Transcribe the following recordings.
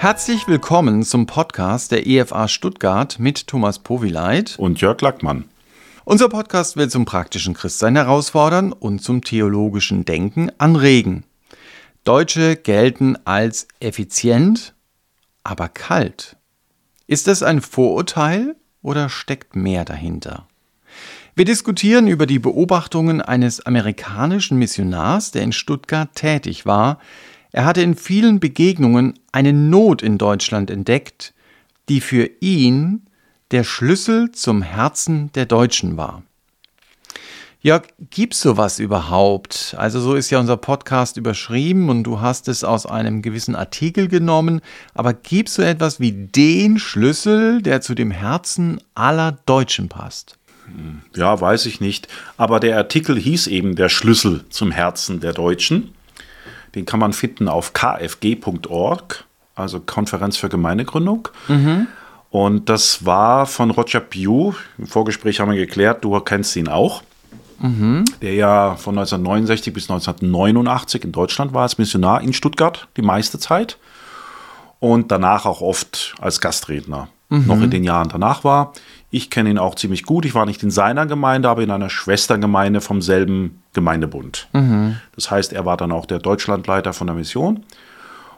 Herzlich willkommen zum Podcast der EFA Stuttgart mit Thomas Powileit und Jörg Lackmann. Unser Podcast will zum praktischen Christsein herausfordern und zum theologischen Denken anregen. Deutsche gelten als effizient, aber kalt. Ist das ein Vorurteil oder steckt mehr dahinter? Wir diskutieren über die Beobachtungen eines amerikanischen Missionars, der in Stuttgart tätig war, er hatte in vielen Begegnungen eine Not in Deutschland entdeckt, die für ihn der Schlüssel zum Herzen der Deutschen war. Jörg, gibt's sowas überhaupt? Also so ist ja unser Podcast überschrieben und du hast es aus einem gewissen Artikel genommen, aber gibt's so etwas wie den Schlüssel, der zu dem Herzen aller Deutschen passt? Ja, weiß ich nicht, aber der Artikel hieß eben der Schlüssel zum Herzen der Deutschen. Den kann man finden auf kfg.org, also Konferenz für Gemeindegründung. Mhm. Und das war von Roger Pugh. Im Vorgespräch haben wir geklärt, du kennst ihn auch. Mhm. Der ja von 1969 bis 1989 in Deutschland war als Missionar in Stuttgart die meiste Zeit. Und danach auch oft als Gastredner. Mhm. Noch in den Jahren danach war. Ich kenne ihn auch ziemlich gut. Ich war nicht in seiner Gemeinde, aber in einer Schwestergemeinde vom selben Gemeindebund. Mhm. Das heißt, er war dann auch der Deutschlandleiter von der Mission.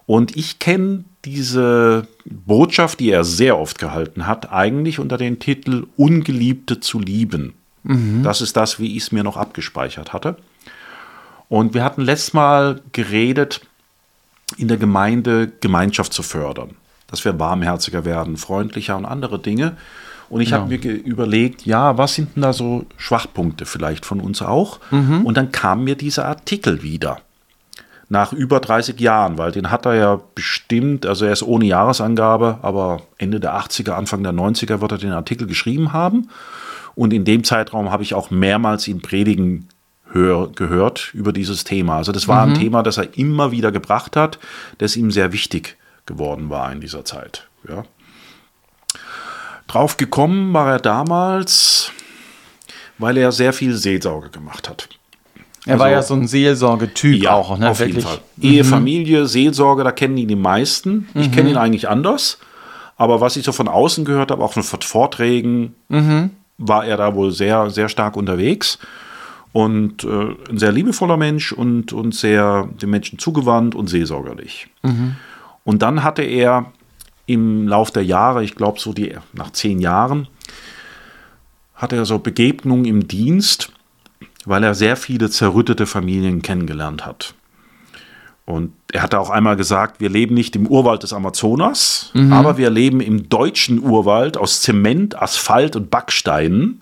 Und ich kenne diese Botschaft, die er sehr oft gehalten hat, eigentlich unter dem Titel Ungeliebte zu lieben. Mhm. Das ist das, wie ich es mir noch abgespeichert hatte. Und wir hatten letztes Mal geredet, in der Gemeinde Gemeinschaft zu fördern, dass wir warmherziger werden, freundlicher und andere Dinge. Und ich ja. habe mir überlegt, ja, was sind denn da so Schwachpunkte vielleicht von uns auch? Mhm. Und dann kam mir dieser Artikel wieder. Nach über 30 Jahren, weil den hat er ja bestimmt, also er ist ohne Jahresangabe, aber Ende der 80er, Anfang der 90er wird er den Artikel geschrieben haben. Und in dem Zeitraum habe ich auch mehrmals ihn predigen hör, gehört über dieses Thema. Also das war mhm. ein Thema, das er immer wieder gebracht hat, das ihm sehr wichtig geworden war in dieser Zeit. Ja. Drauf gekommen war er damals, weil er sehr viel Seelsorge gemacht hat. Er also, war ja so ein Seelsorgetyp ja, auch, ne? Auf Wirklich. jeden Fall. Mhm. Ehe, Familie, Seelsorge, da kennen ihn die meisten. Ich mhm. kenne ihn eigentlich anders. Aber was ich so von außen gehört habe, auch von Vorträgen, mhm. war er da wohl sehr, sehr stark unterwegs. Und äh, ein sehr liebevoller Mensch und, und sehr den Menschen zugewandt und seelsorgerlich. Mhm. Und dann hatte er im Lauf der Jahre, ich glaube so die nach zehn Jahren, hatte er so Begegnungen im Dienst, weil er sehr viele zerrüttete Familien kennengelernt hat. Und er hatte auch einmal gesagt, wir leben nicht im Urwald des Amazonas, mhm. aber wir leben im deutschen Urwald aus Zement, Asphalt und Backsteinen.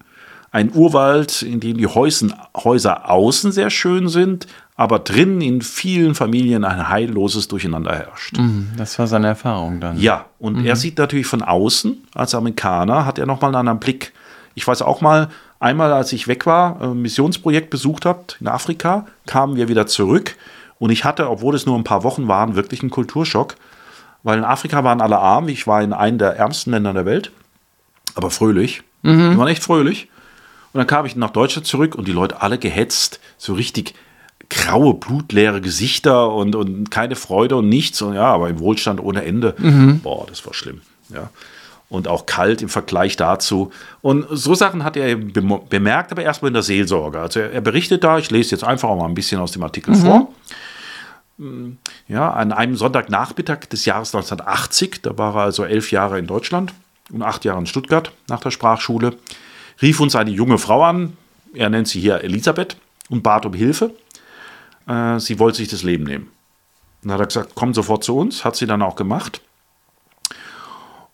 Ein Urwald, in dem die Häusen, Häuser außen sehr schön sind, aber drinnen in vielen Familien ein heilloses Durcheinander herrscht. Mhm, das war seine Erfahrung dann. Ja, und mhm. er sieht natürlich von außen, als Amerikaner, hat er nochmal einen anderen Blick. Ich weiß auch mal, einmal als ich weg war, ein Missionsprojekt besucht habe in Afrika, kamen wir wieder zurück und ich hatte, obwohl es nur ein paar Wochen waren, wirklich einen Kulturschock, weil in Afrika waren alle arm, ich war in einem der ärmsten Länder der Welt, aber fröhlich. Mhm. Die waren echt fröhlich. Und dann kam ich nach Deutschland zurück und die Leute alle gehetzt, so richtig graue, blutleere Gesichter und, und keine Freude und nichts. Und ja, aber im Wohlstand ohne Ende. Mhm. Boah, das war schlimm. Ja. Und auch kalt im Vergleich dazu. Und so Sachen hat er bemerkt, aber erstmal in der Seelsorge. Also er, er, berichtet da, ich lese jetzt einfach auch mal ein bisschen aus dem Artikel mhm. vor. Ja, an einem Sonntagnachmittag des Jahres 1980, da war er also elf Jahre in Deutschland und acht Jahre in Stuttgart nach der Sprachschule, rief uns eine junge Frau an, er nennt sie hier Elisabeth, und bat um Hilfe äh, sie wollte sich das Leben nehmen. Dann hat er gesagt, komm sofort zu uns, hat sie dann auch gemacht.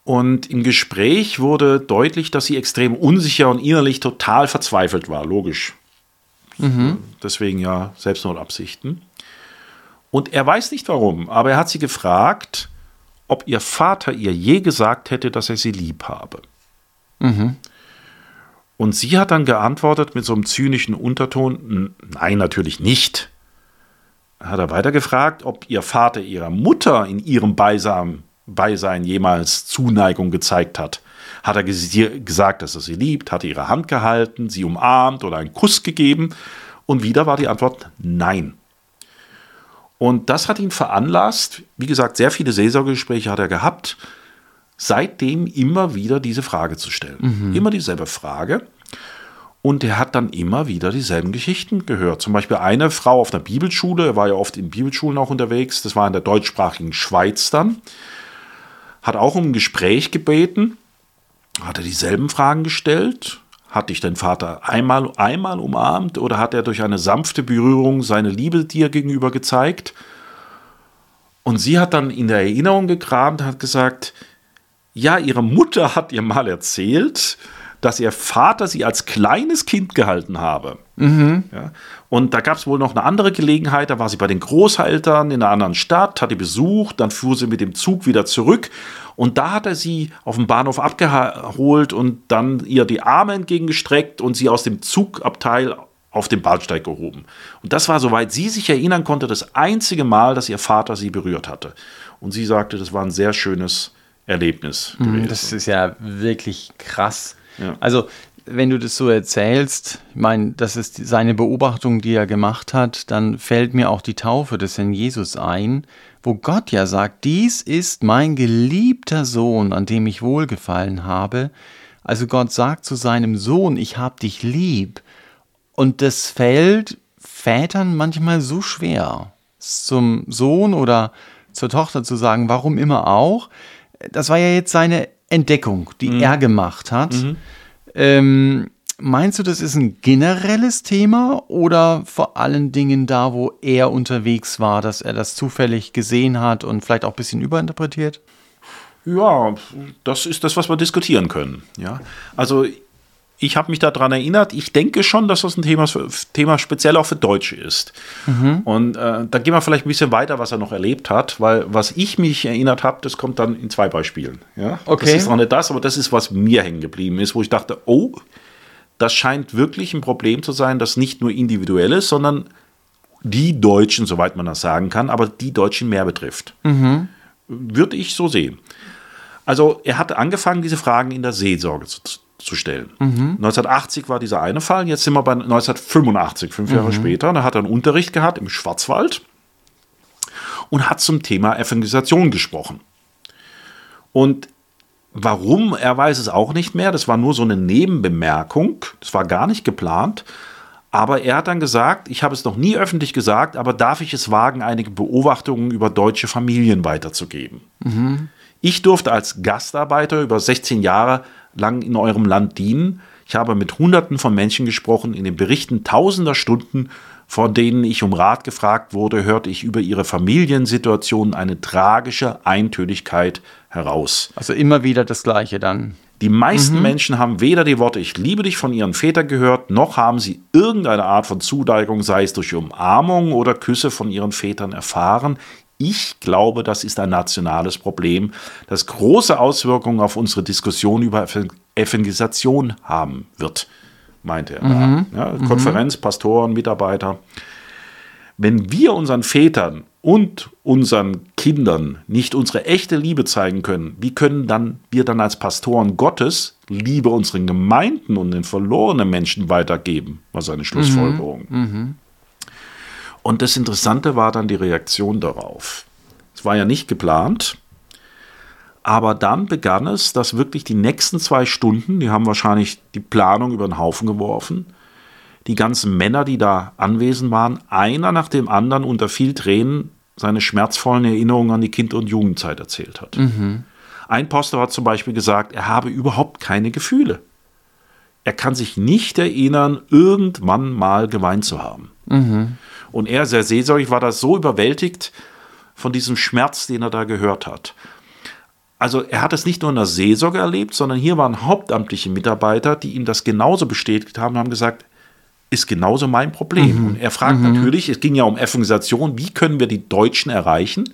Und im Gespräch wurde deutlich, dass sie extrem unsicher und innerlich total verzweifelt war, logisch. Mhm. Deswegen ja Selbstmordabsichten. Und er weiß nicht warum, aber er hat sie gefragt, ob ihr Vater ihr je gesagt hätte, dass er sie lieb habe. Mhm. Und sie hat dann geantwortet mit so einem zynischen Unterton, nein, natürlich nicht hat er weiter gefragt, ob ihr Vater ihrer Mutter in ihrem Beisein, Beisein jemals Zuneigung gezeigt hat. Hat er gesagt, dass er sie liebt, hat er ihre Hand gehalten, sie umarmt oder einen Kuss gegeben? Und wieder war die Antwort nein. Und das hat ihn veranlasst, wie gesagt, sehr viele Seelsorgegespräche hat er gehabt, seitdem immer wieder diese Frage zu stellen. Mhm. Immer dieselbe Frage. Und er hat dann immer wieder dieselben Geschichten gehört. Zum Beispiel eine Frau auf einer Bibelschule, er war ja oft in Bibelschulen auch unterwegs, das war in der deutschsprachigen Schweiz dann, hat auch um ein Gespräch gebeten, hat er dieselben Fragen gestellt. Hat dich dein Vater einmal, einmal umarmt oder hat er durch eine sanfte Berührung seine Liebe dir gegenüber gezeigt? Und sie hat dann in der Erinnerung gekramt, hat gesagt, ja, ihre Mutter hat ihr mal erzählt, dass ihr Vater sie als kleines Kind gehalten habe. Mhm. Ja, und da gab es wohl noch eine andere Gelegenheit, da war sie bei den Großeltern in einer anderen Stadt, hat die besucht, dann fuhr sie mit dem Zug wieder zurück und da hat er sie auf dem Bahnhof abgeholt und dann ihr die Arme entgegengestreckt und sie aus dem Zugabteil auf den Bahnsteig gehoben. Und das war, soweit sie sich erinnern konnte, das einzige Mal, dass ihr Vater sie berührt hatte. Und sie sagte, das war ein sehr schönes Erlebnis. Mhm, gewesen. Das ist ja wirklich krass. Also, wenn du das so erzählst, ich meine, das ist seine Beobachtung, die er gemacht hat, dann fällt mir auch die Taufe des Herrn Jesus ein, wo Gott ja sagt, dies ist mein geliebter Sohn, an dem ich wohlgefallen habe. Also Gott sagt zu seinem Sohn, ich hab dich lieb. Und das fällt Vätern manchmal so schwer, zum Sohn oder zur Tochter zu sagen, warum immer auch, das war ja jetzt seine Entdeckung, die mhm. er gemacht hat. Mhm. Ähm, meinst du, das ist ein generelles Thema oder vor allen Dingen da, wo er unterwegs war, dass er das zufällig gesehen hat und vielleicht auch ein bisschen überinterpretiert? Ja, das ist das, was wir diskutieren können. Ja, also ich habe mich daran erinnert, ich denke schon, dass das ein Thema, Thema speziell auch für Deutsche ist. Mhm. Und äh, da gehen wir vielleicht ein bisschen weiter, was er noch erlebt hat, weil was ich mich erinnert habe, das kommt dann in zwei Beispielen. Ja? Okay. Das ist noch nicht das, aber das ist, was mir hängen geblieben ist, wo ich dachte, oh, das scheint wirklich ein Problem zu sein, das nicht nur individuell ist, sondern die Deutschen, soweit man das sagen kann, aber die Deutschen mehr betrifft. Mhm. Würde ich so sehen. Also er hat angefangen, diese Fragen in der Seelsorge zu, zu stellen. Mhm. 1980 war dieser eine Fall, jetzt sind wir bei 1985, fünf Jahre mhm. später. Da hat er einen Unterricht gehabt im Schwarzwald und hat zum Thema Evangelisation gesprochen. Und warum, er weiß es auch nicht mehr. Das war nur so eine Nebenbemerkung. Das war gar nicht geplant. Aber er hat dann gesagt, ich habe es noch nie öffentlich gesagt, aber darf ich es wagen, einige Beobachtungen über deutsche Familien weiterzugeben? Mhm. Ich durfte als Gastarbeiter über 16 Jahre lang in eurem Land dienen. Ich habe mit Hunderten von Menschen gesprochen, in den Berichten tausender Stunden, von denen ich um Rat gefragt wurde, hörte ich über ihre Familiensituation eine tragische Eintönigkeit heraus. Also immer wieder das Gleiche dann. Die meisten mhm. Menschen haben weder die Worte Ich liebe dich von ihren Vätern gehört, noch haben sie irgendeine Art von Zuneigung, sei es durch Umarmung oder Küsse von ihren Vätern erfahren. Ich glaube, das ist ein nationales Problem, das große Auswirkungen auf unsere Diskussion über Evangelisation haben wird, meinte er. Mhm. Ja, Konferenz, Pastoren, Mitarbeiter. Wenn wir unseren Vätern und unseren Kindern nicht unsere echte Liebe zeigen können, wie können dann wir dann als Pastoren Gottes Liebe unseren Gemeinden und den verlorenen Menschen weitergeben? War seine Schlussfolgerung. Mhm. Mhm. Und das Interessante war dann die Reaktion darauf. Es war ja nicht geplant, aber dann begann es, dass wirklich die nächsten zwei Stunden, die haben wahrscheinlich die Planung über den Haufen geworfen, die ganzen Männer, die da anwesend waren, einer nach dem anderen unter viel Tränen seine schmerzvollen Erinnerungen an die Kind- und Jugendzeit erzählt hat. Mhm. Ein Poster hat zum Beispiel gesagt, er habe überhaupt keine Gefühle. Er kann sich nicht erinnern, irgendwann mal geweint zu haben. Mhm. Und er, sehr seelsorglich, war da so überwältigt von diesem Schmerz, den er da gehört hat. Also er hat es nicht nur in der Seelsorge erlebt, sondern hier waren hauptamtliche Mitarbeiter, die ihm das genauso bestätigt haben, haben gesagt, ist genauso mein Problem. Mhm. Und er fragt mhm. natürlich, es ging ja um Evangelisation, wie können wir die Deutschen erreichen?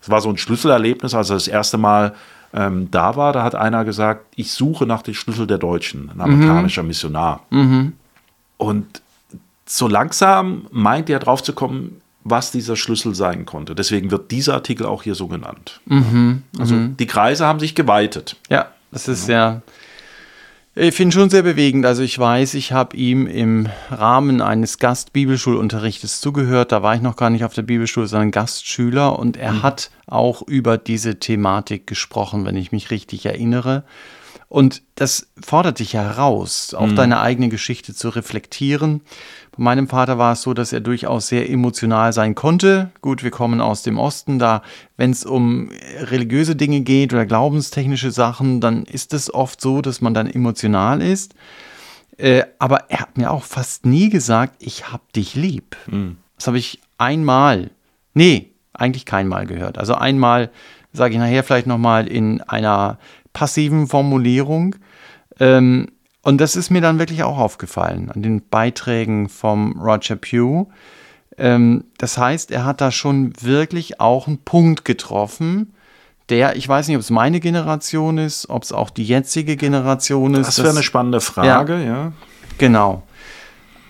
Das war so ein Schlüsselerlebnis, als er das erste Mal ähm, da war, da hat einer gesagt, ich suche nach dem Schlüssel der Deutschen, ein amerikanischer mhm. Missionar. Mhm. Und so langsam meint er drauf zu kommen, was dieser Schlüssel sein konnte. Deswegen wird dieser Artikel auch hier so genannt. Mhm, also mhm. die Kreise haben sich geweitet. Ja, das ist ja. Ich finde schon sehr bewegend. Also ich weiß, ich habe ihm im Rahmen eines Gastbibelschulunterrichtes zugehört. Da war ich noch gar nicht auf der Bibelschule, sondern Gastschüler. Und er mhm. hat auch über diese Thematik gesprochen, wenn ich mich richtig erinnere. Und das fordert dich ja heraus, auch mhm. deine eigene Geschichte zu reflektieren. Bei meinem Vater war es so, dass er durchaus sehr emotional sein konnte. Gut, wir kommen aus dem Osten, da, wenn es um religiöse Dinge geht oder glaubenstechnische Sachen, dann ist es oft so, dass man dann emotional ist. Äh, aber er hat mir auch fast nie gesagt, ich hab dich lieb. Mhm. Das habe ich einmal, nee, eigentlich keinmal gehört. Also einmal sage ich nachher vielleicht nochmal in einer passiven Formulierung. Ähm, und das ist mir dann wirklich auch aufgefallen an den Beiträgen vom Roger Pugh. Ähm, das heißt, er hat da schon wirklich auch einen Punkt getroffen, der, ich weiß nicht, ob es meine Generation ist, ob es auch die jetzige Generation ist. Das wäre eine spannende Frage, ja. ja. Genau.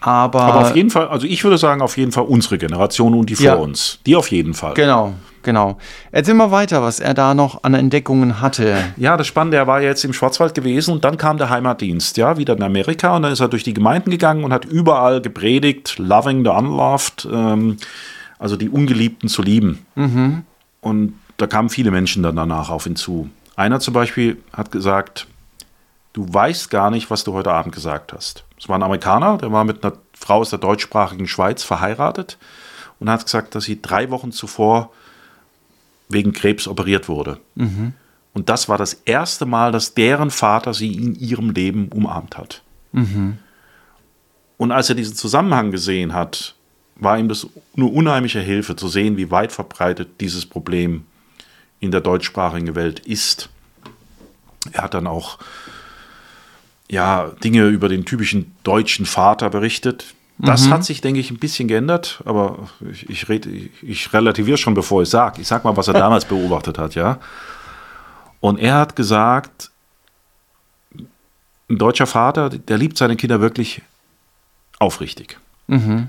Aber, Aber auf jeden Fall, also ich würde sagen, auf jeden Fall unsere Generation und die vor ja. uns. Die auf jeden Fall. Genau, Genau. Erzähl mal weiter, was er da noch an Entdeckungen hatte. Ja, das Spannende, er war jetzt im Schwarzwald gewesen und dann kam der Heimatdienst, ja, wieder in Amerika und dann ist er durch die Gemeinden gegangen und hat überall gepredigt, loving the unloved, ähm, also die Ungeliebten zu lieben. Mhm. Und da kamen viele Menschen dann danach auf ihn zu. Einer zum Beispiel hat gesagt, du weißt gar nicht, was du heute Abend gesagt hast. Es war ein Amerikaner, der war mit einer Frau aus der deutschsprachigen Schweiz verheiratet und hat gesagt, dass sie drei Wochen zuvor wegen Krebs operiert wurde. Mhm. Und das war das erste Mal, dass deren Vater sie in ihrem Leben umarmt hat. Mhm. Und als er diesen Zusammenhang gesehen hat, war ihm das eine unheimliche Hilfe zu sehen, wie weit verbreitet dieses Problem in der deutschsprachigen Welt ist. Er hat dann auch ja, Dinge über den typischen deutschen Vater berichtet, das mhm. hat sich, denke ich, ein bisschen geändert, aber ich, ich, red, ich relativiere schon, bevor ich sage. Ich sage mal, was er damals beobachtet hat, ja. Und er hat gesagt, ein deutscher Vater, der liebt seine Kinder wirklich aufrichtig. Mhm.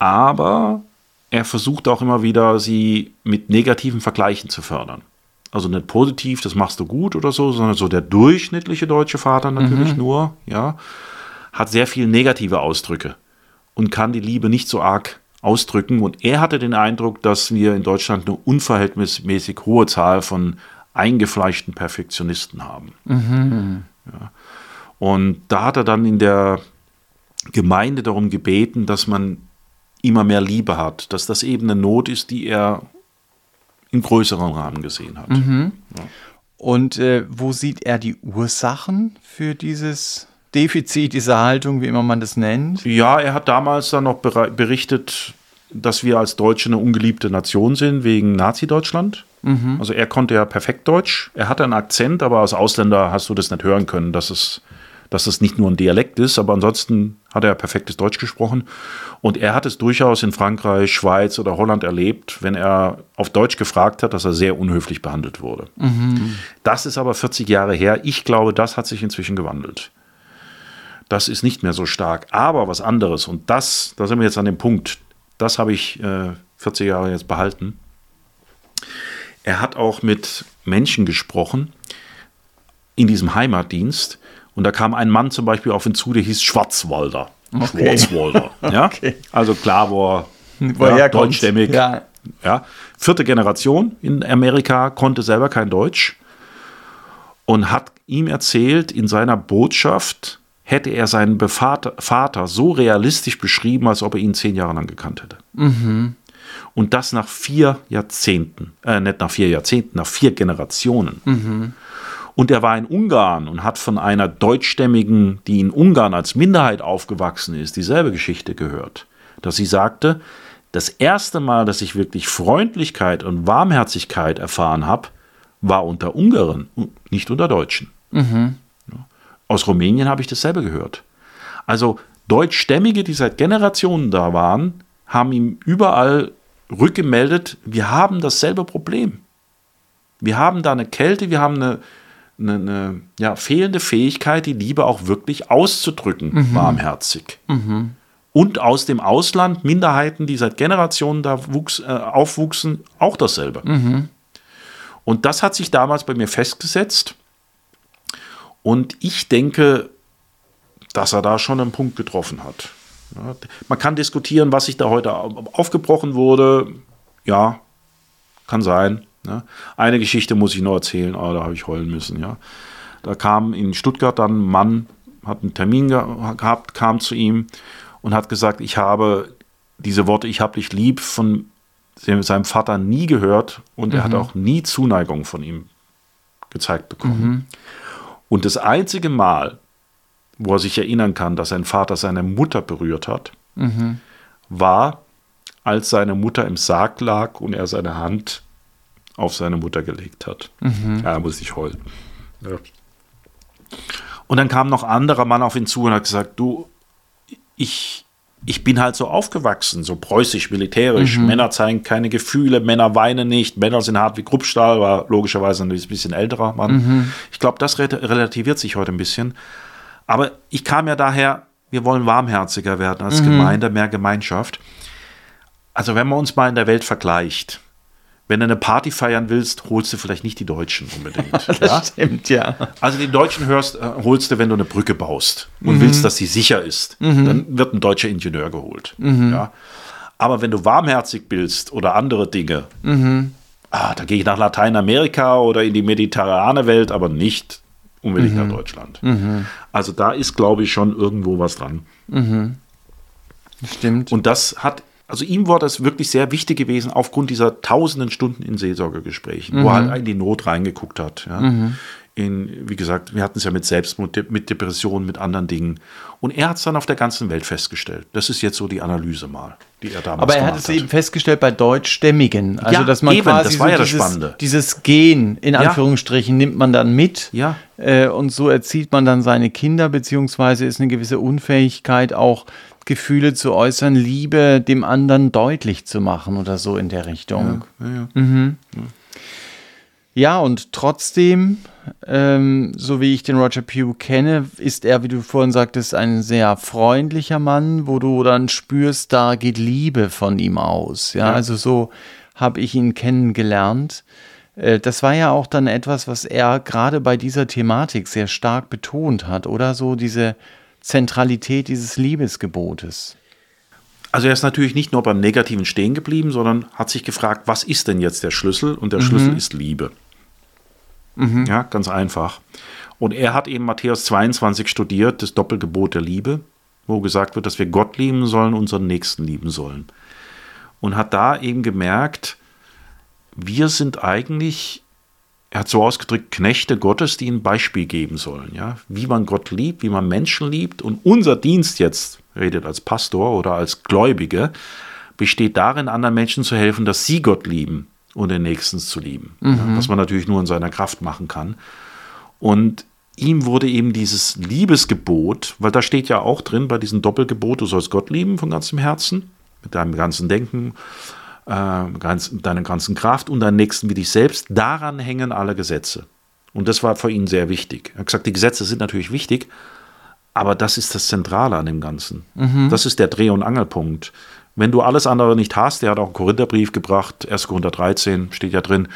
Aber er versucht auch immer wieder, sie mit negativen Vergleichen zu fördern. Also nicht positiv, das machst du gut oder so, sondern so der durchschnittliche deutsche Vater natürlich mhm. nur, ja, hat sehr viele negative Ausdrücke und kann die Liebe nicht so arg ausdrücken. Und er hatte den Eindruck, dass wir in Deutschland eine unverhältnismäßig hohe Zahl von eingefleischten Perfektionisten haben. Mhm. Ja. Und da hat er dann in der Gemeinde darum gebeten, dass man immer mehr Liebe hat, dass das eben eine Not ist, die er im größeren Rahmen gesehen hat. Mhm. Ja. Und äh, wo sieht er die Ursachen für dieses Defizit dieser Haltung, wie immer man das nennt? Ja, er hat damals dann noch berichtet, dass wir als Deutsche eine ungeliebte Nation sind wegen Nazi-Deutschland. Mhm. Also er konnte ja perfekt Deutsch. Er hatte einen Akzent, aber als Ausländer hast du das nicht hören können, dass es, dass es nicht nur ein Dialekt ist, aber ansonsten hat er perfektes Deutsch gesprochen. Und er hat es durchaus in Frankreich, Schweiz oder Holland erlebt, wenn er auf Deutsch gefragt hat, dass er sehr unhöflich behandelt wurde. Mhm. Das ist aber 40 Jahre her. Ich glaube, das hat sich inzwischen gewandelt. Das ist nicht mehr so stark. Aber was anderes, und das, da sind wir jetzt an dem Punkt, das habe ich äh, 40 Jahre jetzt behalten. Er hat auch mit Menschen gesprochen in diesem Heimatdienst. Und da kam ein Mann zum Beispiel auf ihn zu, der hieß Schwarzwalder. Okay. Schwarzwalder. Ja? Okay. Also klar, wo er ja, deutschstämmig. Ja. ja. Vierte Generation in Amerika, konnte selber kein Deutsch und hat ihm erzählt in seiner Botschaft, hätte er seinen Vater so realistisch beschrieben, als ob er ihn zehn Jahre lang gekannt hätte. Mhm. Und das nach vier Jahrzehnten, äh, nicht nach vier Jahrzehnten, nach vier Generationen. Mhm. Und er war in Ungarn und hat von einer Deutschstämmigen, die in Ungarn als Minderheit aufgewachsen ist, dieselbe Geschichte gehört. Dass sie sagte, das erste Mal, dass ich wirklich Freundlichkeit und Warmherzigkeit erfahren habe, war unter Ungarn, nicht unter Deutschen. Mhm. Aus Rumänien habe ich dasselbe gehört. Also Deutschstämmige, die seit Generationen da waren, haben ihm überall rückgemeldet, wir haben dasselbe Problem. Wir haben da eine Kälte, wir haben eine, eine, eine ja, fehlende Fähigkeit, die Liebe auch wirklich auszudrücken, mhm. warmherzig. Mhm. Und aus dem Ausland Minderheiten, die seit Generationen da wuchs, äh, aufwuchsen, auch dasselbe. Mhm. Und das hat sich damals bei mir festgesetzt. Und ich denke, dass er da schon einen Punkt getroffen hat. Ja, man kann diskutieren, was sich da heute aufgebrochen wurde. Ja, kann sein. Ja. Eine Geschichte muss ich noch erzählen, aber da habe ich heulen müssen. Ja. Da kam in Stuttgart dann ein Mann, hat einen Termin gehabt, kam zu ihm und hat gesagt, ich habe diese Worte, ich habe dich lieb, von seinem Vater nie gehört und mhm. er hat mhm. auch nie Zuneigung von ihm gezeigt bekommen. Mhm. Und das einzige Mal, wo er sich erinnern kann, dass sein Vater seine Mutter berührt hat, mhm. war, als seine Mutter im Sarg lag und er seine Hand auf seine Mutter gelegt hat. Mhm. Ja, da muss ich heulen. Ja. Und dann kam noch ein anderer Mann auf ihn zu und hat gesagt, du, ich, ich bin halt so aufgewachsen, so preußisch, militärisch. Mhm. Männer zeigen keine Gefühle, Männer weinen nicht, Männer sind hart wie Kruppstahl, war logischerweise ein bisschen älterer Mann. Mhm. Ich glaube, das relativiert sich heute ein bisschen. Aber ich kam ja daher, wir wollen warmherziger werden als mhm. Gemeinde, mehr Gemeinschaft. Also wenn man uns mal in der Welt vergleicht, wenn du eine Party feiern willst, holst du vielleicht nicht die Deutschen unbedingt. das ja? stimmt, ja. Also die Deutschen hörst, äh, holst du, wenn du eine Brücke baust und mhm. willst, dass sie sicher ist. Mhm. Dann wird ein deutscher Ingenieur geholt. Mhm. Ja? Aber wenn du warmherzig bist oder andere Dinge, mhm. ah, da gehe ich nach Lateinamerika oder in die mediterrane Welt, aber nicht unbedingt nach mhm. Deutschland. Mhm. Also da ist, glaube ich, schon irgendwo was dran. Stimmt. Und das hat also ihm war das wirklich sehr wichtig gewesen, aufgrund dieser tausenden Stunden in Seelsorgegesprächen, mhm. wo er halt in die Not reingeguckt hat. Ja. Mhm. In, wie gesagt, wir hatten es ja mit Selbstmord, mit Depressionen, mit anderen Dingen. Und er hat es dann auf der ganzen Welt festgestellt. Das ist jetzt so die Analyse mal, die er damals Aber er hat es hat. eben festgestellt bei Deutschstämmigen. Also, ja, dass man eben, quasi das war so ja das dieses, Spannende. Dieses Gen, in Anführungsstrichen, nimmt man dann mit. Ja. Äh, und so erzieht man dann seine Kinder, beziehungsweise ist eine gewisse Unfähigkeit auch Gefühle zu äußern, Liebe dem anderen deutlich zu machen oder so in der Richtung. Ja, ja, mhm. ja. ja und trotzdem, ähm, so wie ich den Roger Pugh kenne, ist er, wie du vorhin sagtest, ein sehr freundlicher Mann, wo du dann spürst, da geht Liebe von ihm aus. Ja, also so habe ich ihn kennengelernt. Äh, das war ja auch dann etwas, was er gerade bei dieser Thematik sehr stark betont hat, oder so diese Zentralität dieses Liebesgebotes? Also er ist natürlich nicht nur beim Negativen stehen geblieben, sondern hat sich gefragt, was ist denn jetzt der Schlüssel? Und der mhm. Schlüssel ist Liebe. Mhm. Ja, ganz einfach. Und er hat eben Matthäus 22 studiert, das Doppelgebot der Liebe, wo gesagt wird, dass wir Gott lieben sollen, unseren Nächsten lieben sollen. Und hat da eben gemerkt, wir sind eigentlich er hat so ausgedrückt, Knechte Gottes, die ein Beispiel geben sollen, ja, wie man Gott liebt, wie man Menschen liebt. Und unser Dienst jetzt, redet als Pastor oder als Gläubige, besteht darin, anderen Menschen zu helfen, dass sie Gott lieben und den Nächsten zu lieben. Mhm. Ja, was man natürlich nur in seiner Kraft machen kann. Und ihm wurde eben dieses Liebesgebot, weil da steht ja auch drin bei diesem Doppelgebot, du sollst Gott lieben von ganzem Herzen, mit deinem ganzen Denken, äh, ganz, deiner ganzen Kraft und deinen Nächsten wie dich selbst. Daran hängen alle Gesetze. Und das war für ihn sehr wichtig. Er hat gesagt, die Gesetze sind natürlich wichtig, aber das ist das Zentrale an dem Ganzen. Mhm. Das ist der Dreh- und Angelpunkt. Wenn du alles andere nicht hast, der hat auch einen Korintherbrief gebracht, 1. Korinther 13 steht ja drin,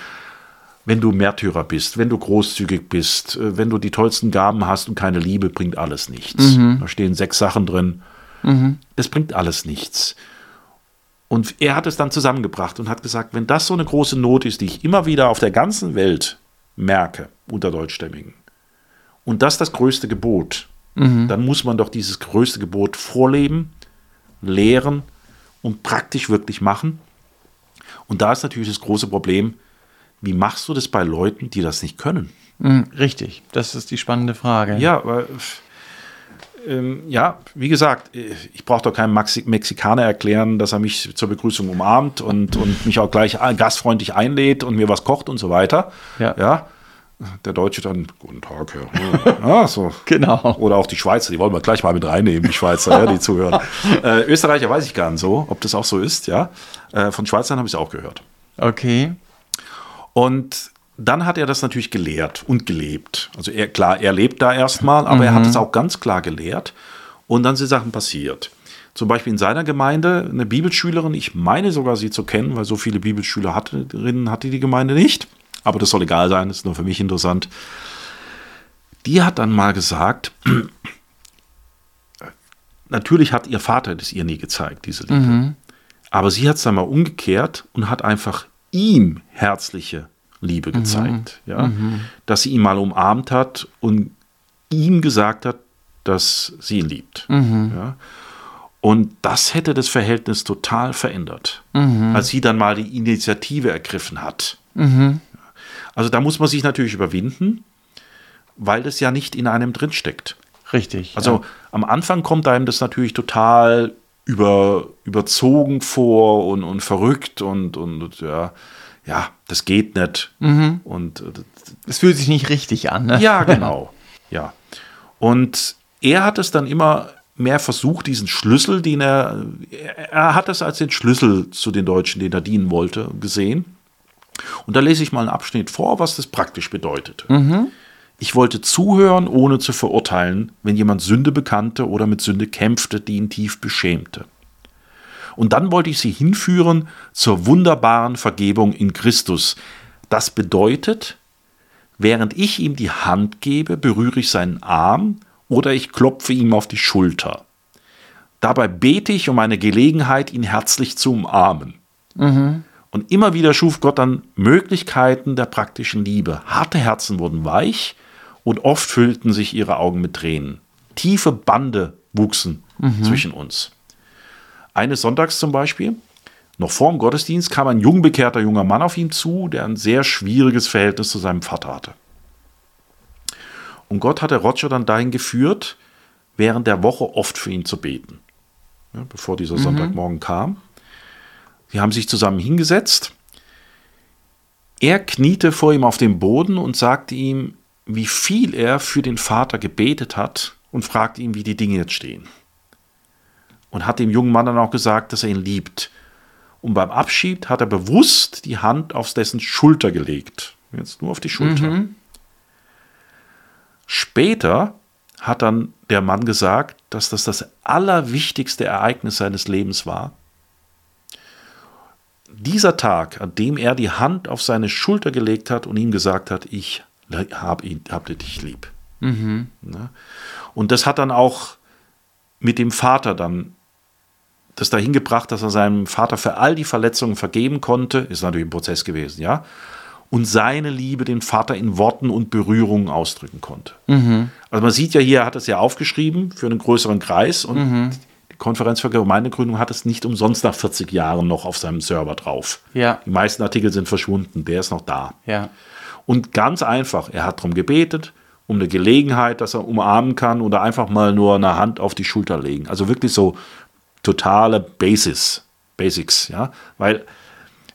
wenn du Märtyrer bist, wenn du großzügig bist, äh, wenn du die tollsten Gaben hast und keine Liebe, bringt alles nichts. Mhm. Da stehen sechs Sachen drin. Mhm. Es bringt alles nichts. Und er hat es dann zusammengebracht und hat gesagt, wenn das so eine große Not ist, die ich immer wieder auf der ganzen Welt merke unter Deutschstämmigen, und das das größte Gebot, mhm. dann muss man doch dieses größte Gebot vorleben, lehren und praktisch wirklich machen. Und da ist natürlich das große Problem, wie machst du das bei Leuten, die das nicht können? Mhm, richtig, das ist die spannende Frage. Ja, weil ähm, ja, wie gesagt, ich brauche doch keinem Maxi Mexikaner erklären, dass er mich zur Begrüßung umarmt und, und mich auch gleich gastfreundlich einlädt und mir was kocht und so weiter. Ja. ja? Der Deutsche dann, guten Tag, Herr. Ja, so. Genau. Oder auch die Schweizer, die wollen wir gleich mal mit reinnehmen, die Schweizer, ja, die zuhören. Äh, Österreicher weiß ich gar nicht so, ob das auch so ist, ja. Äh, von Schweizern habe ich es auch gehört. Okay. Und dann hat er das natürlich gelehrt und gelebt. Also er, klar, er lebt da erstmal, aber mhm. er hat es auch ganz klar gelehrt. Und dann sind Sachen passiert. Zum Beispiel in seiner Gemeinde eine Bibelschülerin, ich meine sogar sie zu kennen, weil so viele Bibelschüler hatte, hatte die Gemeinde nicht. Aber das soll egal sein, das ist nur für mich interessant. die hat dann mal gesagt, natürlich hat ihr Vater das ihr nie gezeigt, diese Liebe. Mhm. Aber sie hat es dann mal umgekehrt und hat einfach ihm herzliche Liebe mhm. gezeigt. Mhm. Ja? Mhm. Dass sie ihn mal umarmt hat und ihm gesagt hat, dass sie ihn liebt. Mhm. Ja? Und das hätte das Verhältnis total verändert, mhm. als sie dann mal die Initiative ergriffen hat. Mhm. Also da muss man sich natürlich überwinden, weil das ja nicht in einem drinsteckt. Richtig. Also ja. am Anfang kommt einem das natürlich total über, überzogen vor und, und verrückt und, und ja, ja, das geht nicht. Mhm. Und äh, es fühlt sich nicht richtig an. Ne? Ja, genau. ja. Und er hat es dann immer mehr versucht, diesen Schlüssel, den er, er hat es als den Schlüssel zu den Deutschen, den er dienen wollte, gesehen. Und da lese ich mal einen Abschnitt vor, was das praktisch bedeutete. Mhm. Ich wollte zuhören, ohne zu verurteilen, wenn jemand Sünde bekannte oder mit Sünde kämpfte, die ihn tief beschämte. Und dann wollte ich sie hinführen zur wunderbaren Vergebung in Christus. Das bedeutet, während ich ihm die Hand gebe, berühre ich seinen Arm oder ich klopfe ihm auf die Schulter. Dabei bete ich um eine Gelegenheit, ihn herzlich zu umarmen. Mhm. Und immer wieder schuf Gott dann Möglichkeiten der praktischen Liebe. Harte Herzen wurden weich und oft füllten sich ihre Augen mit Tränen. Tiefe Bande wuchsen mhm. zwischen uns. Eines Sonntags zum Beispiel, noch vor dem Gottesdienst, kam ein jungbekehrter junger Mann auf ihn zu, der ein sehr schwieriges Verhältnis zu seinem Vater hatte. Und Gott hatte Roger dann dahin geführt, während der Woche oft für ihn zu beten, ja, bevor dieser mhm. Sonntagmorgen kam. Sie haben sich zusammen hingesetzt. Er kniete vor ihm auf dem Boden und sagte ihm, wie viel er für den Vater gebetet hat und fragte ihn, wie die Dinge jetzt stehen. Und hat dem jungen Mann dann auch gesagt, dass er ihn liebt. Und beim Abschied hat er bewusst die Hand auf dessen Schulter gelegt. Jetzt nur auf die Schulter. Mhm. Später hat dann der Mann gesagt, dass das das allerwichtigste Ereignis seines Lebens war. Dieser Tag, an dem er die Hand auf seine Schulter gelegt hat und ihm gesagt hat, ich habe hab dich lieb. Mhm. Und das hat dann auch mit dem Vater dann das dahin gebracht, dass er seinem Vater für all die Verletzungen vergeben konnte. Ist natürlich ein Prozess gewesen, ja und seine Liebe den Vater in Worten und Berührungen ausdrücken konnte. Mhm. Also man sieht ja hier, er hat es ja aufgeschrieben für einen größeren Kreis und mhm. Konferenz für Gemeindegründung hat es nicht umsonst nach 40 Jahren noch auf seinem Server drauf. Ja. Die meisten Artikel sind verschwunden, der ist noch da. Ja. Und ganz einfach, er hat darum gebetet, um eine Gelegenheit, dass er umarmen kann oder einfach mal nur eine Hand auf die Schulter legen. Also wirklich so totale Basis, Basics, ja, weil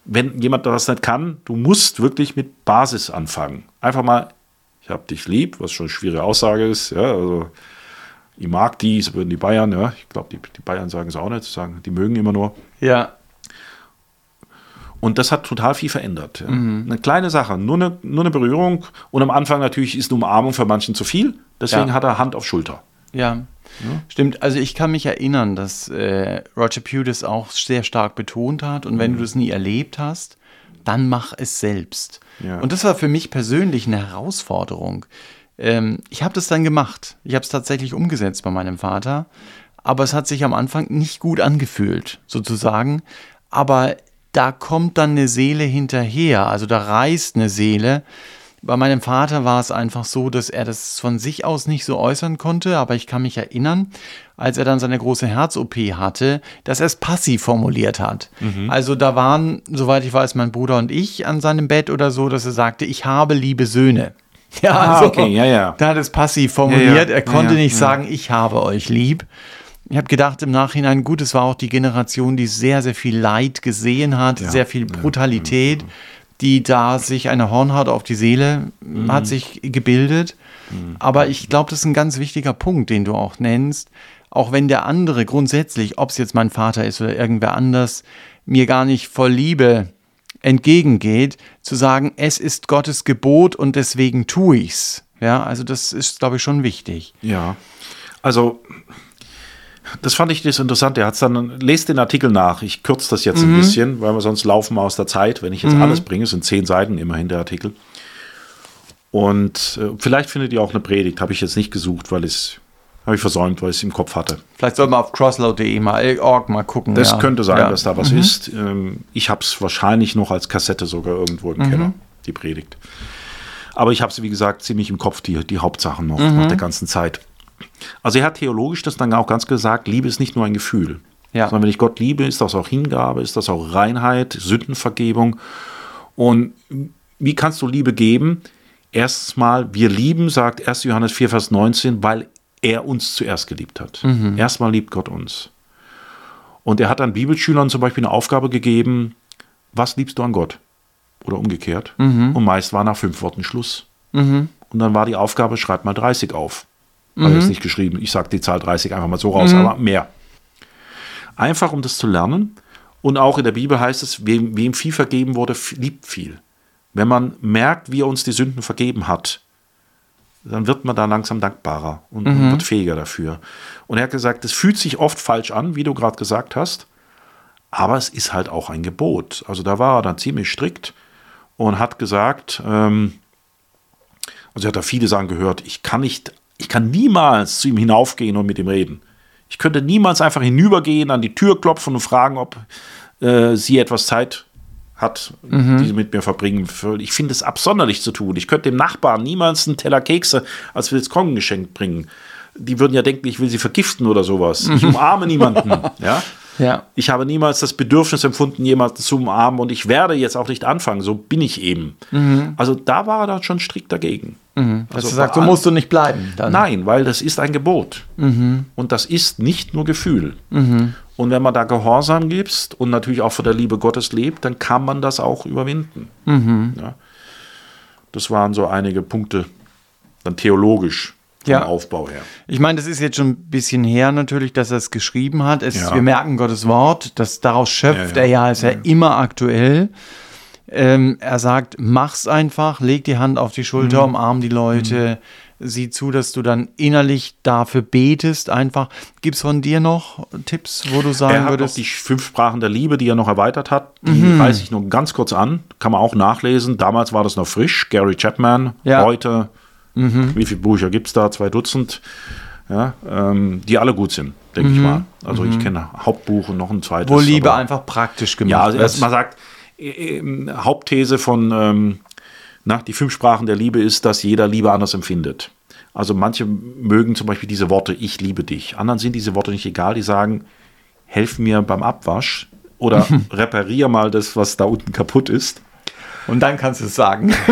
wenn jemand das nicht kann, du musst wirklich mit Basis anfangen. Einfach mal, ich habe dich lieb, was schon eine schwierige Aussage ist. Ja, also, ich mag die, so würden die Bayern, ja, ich glaube, die, die, Bayern sagen es auch nicht, sagen, die mögen immer nur. Ja. Und das hat total viel verändert. Ja. Mhm. Eine kleine Sache, nur eine, nur eine Berührung. Und am Anfang natürlich ist eine Umarmung für manchen zu viel. Deswegen ja. hat er Hand auf Schulter. Ja. Ja. Stimmt, also ich kann mich erinnern, dass äh, Roger Pugh das auch sehr stark betont hat und wenn mhm. du das nie erlebt hast, dann mach es selbst. Und das war für mich persönlich eine Herausforderung. Ähm, ich habe das dann gemacht. Ich habe es tatsächlich umgesetzt bei meinem Vater, aber es hat sich am Anfang nicht gut angefühlt, sozusagen. Aber da kommt dann eine Seele hinterher, also da reißt eine Seele bei meinem Vater war es einfach so, dass er das von sich aus nicht so äußern konnte, aber ich kann mich erinnern, als er dann seine große Herz-OP hatte, dass er es passiv formuliert hat. Mhm. Also da waren, soweit ich weiß, mein Bruder und ich an seinem Bett oder so, dass er sagte, ich habe liebe Söhne. Ja, ah, also, okay, ja, ja. Da hat es passiv formuliert. Ja, ja. Er konnte ja, nicht sagen, ich habe euch lieb. Ich habe gedacht im Nachhinein, gut, es war auch die Generation, die sehr, sehr viel Leid gesehen hat, sehr viel Brutalität die da sich eine Hornhaut auf die Seele mhm. hat sich gebildet. Mhm. Aber ich glaube, das ist ein ganz wichtiger Punkt, den du auch nennst. Auch wenn der andere grundsätzlich, ob es jetzt mein Vater ist oder irgendwer anders, mir gar nicht voll Liebe entgegengeht, zu sagen, es ist Gottes Gebot und deswegen tue ich's. Ja, also das ist, glaube ich, schon wichtig. Ja, also das fand ich das interessant. Er hat dann, lest den Artikel nach. Ich kürze das jetzt mhm. ein bisschen, weil wir sonst laufen wir aus der Zeit. Wenn ich jetzt mhm. alles bringe, sind zehn Seiten immerhin der Artikel. Und äh, vielleicht findet ihr auch eine Predigt, habe ich jetzt nicht gesucht, weil es habe ich versäumt, weil ich es im Kopf hatte. Vielleicht soll man auf crossload.de mal, org mal gucken. Das ja. könnte sein, ja. dass da was ist. Ähm, ich habe es wahrscheinlich noch als Kassette sogar irgendwo im Keller, die Predigt. Aber ich habe sie, wie gesagt, ziemlich im Kopf, die, die Hauptsachen noch, nach der ganzen Zeit. Also er hat theologisch das dann auch ganz gesagt, Liebe ist nicht nur ein Gefühl. Ja. Sondern wenn ich Gott liebe, ist das auch Hingabe, ist das auch Reinheit, Sündenvergebung. Und wie kannst du Liebe geben? Erstens mal, wir lieben, sagt 1. Johannes 4, Vers 19, weil er uns zuerst geliebt hat. Erstmal liebt Gott uns. Und er hat dann Bibelschülern zum Beispiel eine Aufgabe gegeben, was liebst du an Gott? Oder umgekehrt. Und meist war nach fünf Worten Schluss. Und dann war die Aufgabe, schreib mal 30 auf. Hat er jetzt nicht geschrieben. Ich sage die Zahl 30 einfach mal so raus, aber mehr. Einfach um das zu lernen. Und auch in der Bibel heißt es, wem, wem viel vergeben wurde, liebt viel. Wenn man merkt, wie er uns die Sünden vergeben hat, dann wird man da langsam dankbarer und, und wird fähiger dafür. Und er hat gesagt, es fühlt sich oft falsch an, wie du gerade gesagt hast, aber es ist halt auch ein Gebot. Also da war er dann ziemlich strikt und hat gesagt, ähm, also er hat da viele sagen gehört, ich kann nicht, ich kann niemals zu ihm hinaufgehen und mit ihm reden. Ich könnte niemals einfach hinübergehen, an die Tür klopfen und fragen, ob äh, sie etwas Zeit hat, die sie mit mir verbringen will. Ich finde es absonderlich zu tun. Ich könnte dem Nachbarn niemals einen Teller Kekse als Willkommengeschenk bringen. Die würden ja denken, ich will sie vergiften oder sowas. Ich umarme niemanden. Ja? Ja. Ich habe niemals das Bedürfnis empfunden, jemanden zu umarmen und ich werde jetzt auch nicht anfangen. So bin ich eben. Also da war er dann schon strikt dagegen. Dass Also du sagst, so musst du nicht bleiben. Dann. Nein, weil das ist ein Gebot. Und das ist nicht nur Gefühl. Und wenn man da Gehorsam gibt und natürlich auch von der Liebe Gottes lebt, dann kann man das auch überwinden. Ja. Das waren so einige Punkte, dann theologisch vom Ja. Aufbau her. Ich meine, das ist jetzt schon ein bisschen her natürlich, dass er es geschrieben hat. Es, Ja. Wir merken Gottes Wort, dass daraus schöpft Ja, er ja, ist ja, immer aktuell. Ähm, er sagt, mach's einfach, leg die Hand auf die Schulter, Mhm. umarm die Leute, sieh zu, dass du dann innerlich dafür betest. Einfach. Gibt's von dir noch Tipps, wo du sagen Er hat noch würdest? die fünf Sprachen der Liebe, die er noch erweitert hat. Die reiße ich nur ganz kurz an. Kann man auch nachlesen. Damals war das noch frisch. Gary Chapman. Ja. Heute, wie viele Bücher gibt es da? Zwei Dutzend. Ja, ähm, die alle gut sind, denke ich mal. Also ich kenne Hauptbuch und noch ein zweites. wo Liebe einfach praktisch gemacht Ja, also wird. erstmal sagt, äh, äh, Hauptthese von ähm, na, die fünf Sprachen der Liebe ist, dass jeder Liebe anders empfindet. Also manche mögen zum Beispiel diese Worte, ich liebe dich. Anderen sind diese Worte nicht egal, die sagen, helf mir beim Abwasch oder reparier mal das, was da unten kaputt ist. Und dann kannst du es sagen.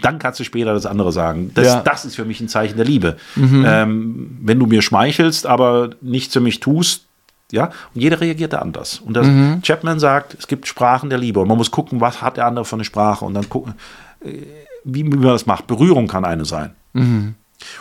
Dann kannst du später das andere sagen. Das, Ja. das ist für mich ein Zeichen der Liebe. Ähm, wenn du mir schmeichelst, aber nichts für mich tust, ja, und jeder reagiert da anders. Und das, Chapman sagt, es gibt Sprachen der Liebe und man muss gucken, was hat der andere für eine Sprache und dann gucken, wie, man das macht. Berührung kann eine sein.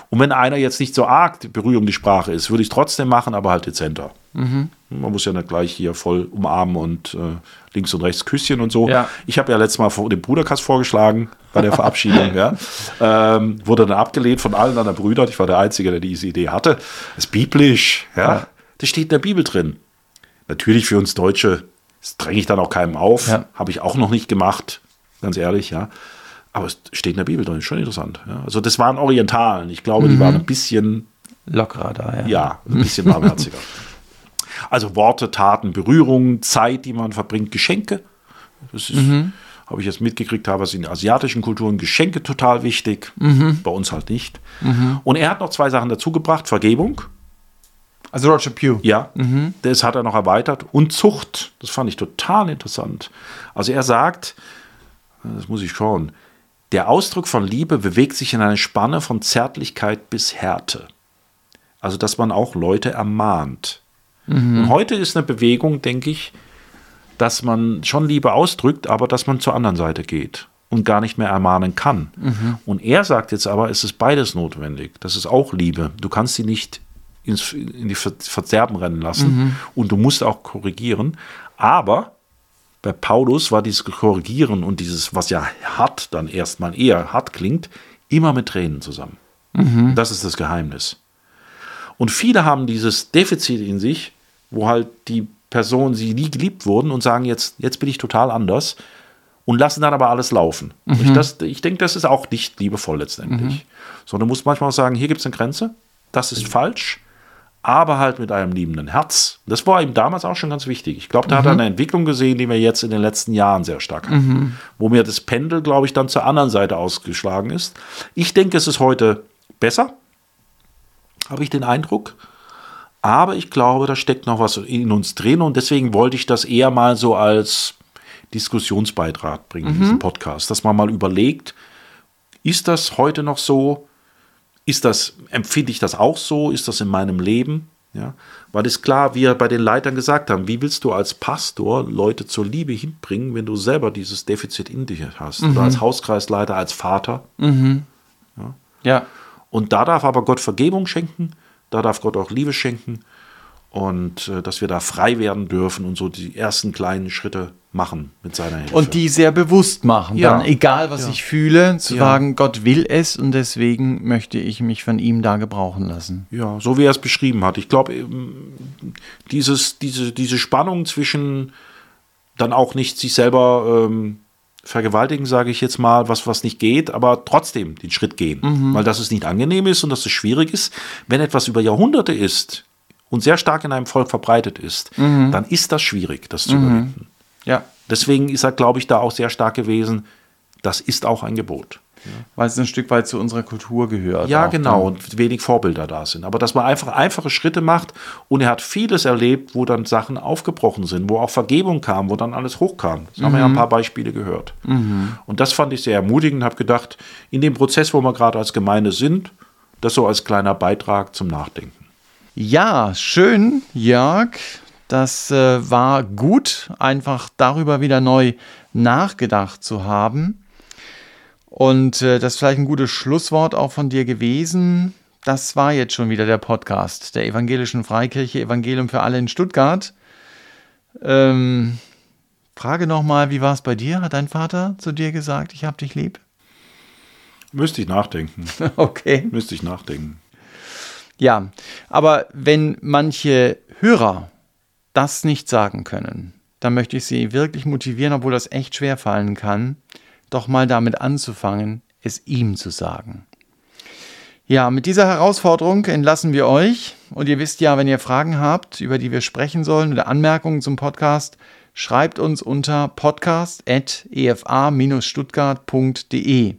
Und wenn einer jetzt nicht so arg Berührung die Sprache ist, würde ich trotzdem machen, aber halt dezenter. Man muss ja nicht gleich hier voll umarmen und äh, links und rechts Küsschen und so. Ja. Ich habe ja letztes Mal vor dem Bruderkast vorgeschlagen bei der Verabschiedung. ja. ähm, wurde dann abgelehnt von allen anderen Brüdern. Ich war der Einzige, der diese Idee hatte. Das ist biblisch. Ja. Ja. Das steht in der Bibel drin. Natürlich für uns Deutsche, das dränge ich dann auch keinem auf. Habe ich auch noch nicht gemacht, ganz ehrlich, ja. Aber es steht in der Bibel drin, ist schon interessant. Ja. Also das waren Orientalen. Ich glaube, die waren ein bisschen Lockerer da, ja. ja, ein bisschen warmherziger. Also Worte, Taten, Berührungen, Zeit, die man verbringt, Geschenke. Das ist, habe ich jetzt mitgekriegt, habe es in asiatischen Kulturen Geschenke total wichtig. Bei uns halt nicht. Und er hat noch zwei Sachen dazugebracht: Vergebung, Also Roger Pugh. ja, das hat er noch erweitert, und Zucht. Das fand ich total interessant. Also er sagt, das muss ich schauen, der Ausdruck von Liebe bewegt sich in einer Spanne von Zärtlichkeit bis Härte. Also dass man auch Leute ermahnt. Und heute ist eine Bewegung, denke ich, dass man schon Liebe ausdrückt, aber dass man zur anderen Seite geht und gar nicht mehr ermahnen kann. Und er sagt jetzt aber, es ist beides notwendig. Das ist auch Liebe. Du kannst sie nicht ins, in die Ver Verderben rennen lassen und du musst auch korrigieren. Aber bei Paulus war dieses Korrigieren und dieses, was ja hart dann erstmal eher hart klingt, immer mit Tränen zusammen. Das ist das Geheimnis. Und viele haben dieses Defizit in sich, wo halt die Personen, sie nie geliebt wurden und sagen jetzt, jetzt bin ich total anders und lassen dann aber alles laufen. Mhm. Ich, das, ich denke, das ist auch nicht liebevoll letztendlich. Mhm. Sondern du musst manchmal auch sagen, hier gibt es eine Grenze, das ist falsch, aber halt mit einem liebenden Herz. Das war ihm damals auch schon ganz wichtig. Ich glaube, da mhm. hat er eine Entwicklung gesehen, die wir jetzt in den letzten Jahren sehr stark haben. Mhm. Wo mir das Pendel, glaube ich, dann zur anderen Seite ausgeschlagen ist. Ich denke, es ist heute besser, habe ich den Eindruck. Aber ich glaube, da steckt noch was in uns drin und deswegen wollte ich das eher mal so als Diskussionsbeitrag bringen, mhm. diesen Podcast, dass man mal überlegt, ist das heute noch so? Ist das, empfinde ich das auch so? Ist das in meinem Leben? Ja, weil es klar, wie wir bei den Leitern gesagt haben, wie willst du als Pastor Leute zur Liebe hinbringen, wenn du selber dieses Defizit in dir hast? Mhm. Oder als Hauskreisleiter, als Vater? Mhm. Ja. ja. Und da darf aber Gott Vergebung schenken da darf Gott auch Liebe schenken und äh, dass wir da frei werden dürfen und so die ersten kleinen Schritte machen mit seiner Hilfe. Und die sehr bewusst machen, ja. dann egal was ja. ich fühle, zu ja. sagen, Gott will es und deswegen möchte ich mich von ihm da gebrauchen lassen. Ja, so wie er es beschrieben hat. Ich glaube, dieses, diese, diese Spannung zwischen dann auch nicht sich selber ähm, vergewaltigen, sage ich jetzt mal, was, was nicht geht, aber trotzdem den Schritt gehen. Mhm. Weil das es nicht angenehm ist und dass es schwierig ist. Wenn etwas über Jahrhunderte ist und sehr stark in einem Volk verbreitet ist, mhm. dann ist das schwierig, das zu mhm. überwinden. Ja. Deswegen ist er, glaube ich, da auch sehr stark gewesen. Das ist auch ein Gebot. Weil es ein Stück weit zu unserer Kultur gehört. Ja, genau, dann. und wenig Vorbilder da sind. Aber dass man einfach einfache Schritte macht und er hat vieles erlebt, wo dann Sachen aufgebrochen sind, wo auch Vergebung kam, wo dann alles hochkam. Das mhm. haben wir ja ein mhm. paar Beispiele gehört. Mhm. Und das fand ich sehr ermutigend, habe gedacht, in dem Prozess, wo wir gerade als Gemeinde sind, das so als kleiner Beitrag zum Nachdenken. Ja, schön, Jörg. Das äh, war gut, einfach darüber wieder neu nachgedacht zu haben. Und äh, das ist vielleicht ein gutes Schlusswort auch von dir gewesen. Das war jetzt schon wieder der Podcast der Evangelischen Freikirche Evangelium für alle in Stuttgart. Ähm, Frage nochmal, wie war es bei dir? Hat dein Vater zu dir gesagt, ich hab dich lieb? Müsste ich nachdenken. Okay. Müsste ich nachdenken. Ja, aber wenn manche Hörer das nicht sagen können, dann möchte ich sie wirklich motivieren, obwohl das echt schwer fallen kann, doch mal damit anzufangen, es ihm zu sagen. Ja, mit dieser Herausforderung entlassen wir euch. Und ihr wisst ja, wenn ihr Fragen habt, über die wir sprechen sollen oder Anmerkungen zum Podcast, schreibt uns unter podcast.efa-stuttgart.de.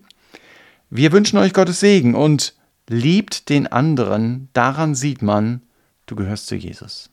Wir wünschen euch Gottes Segen und liebt den anderen. Daran sieht man, du gehörst zu Jesus.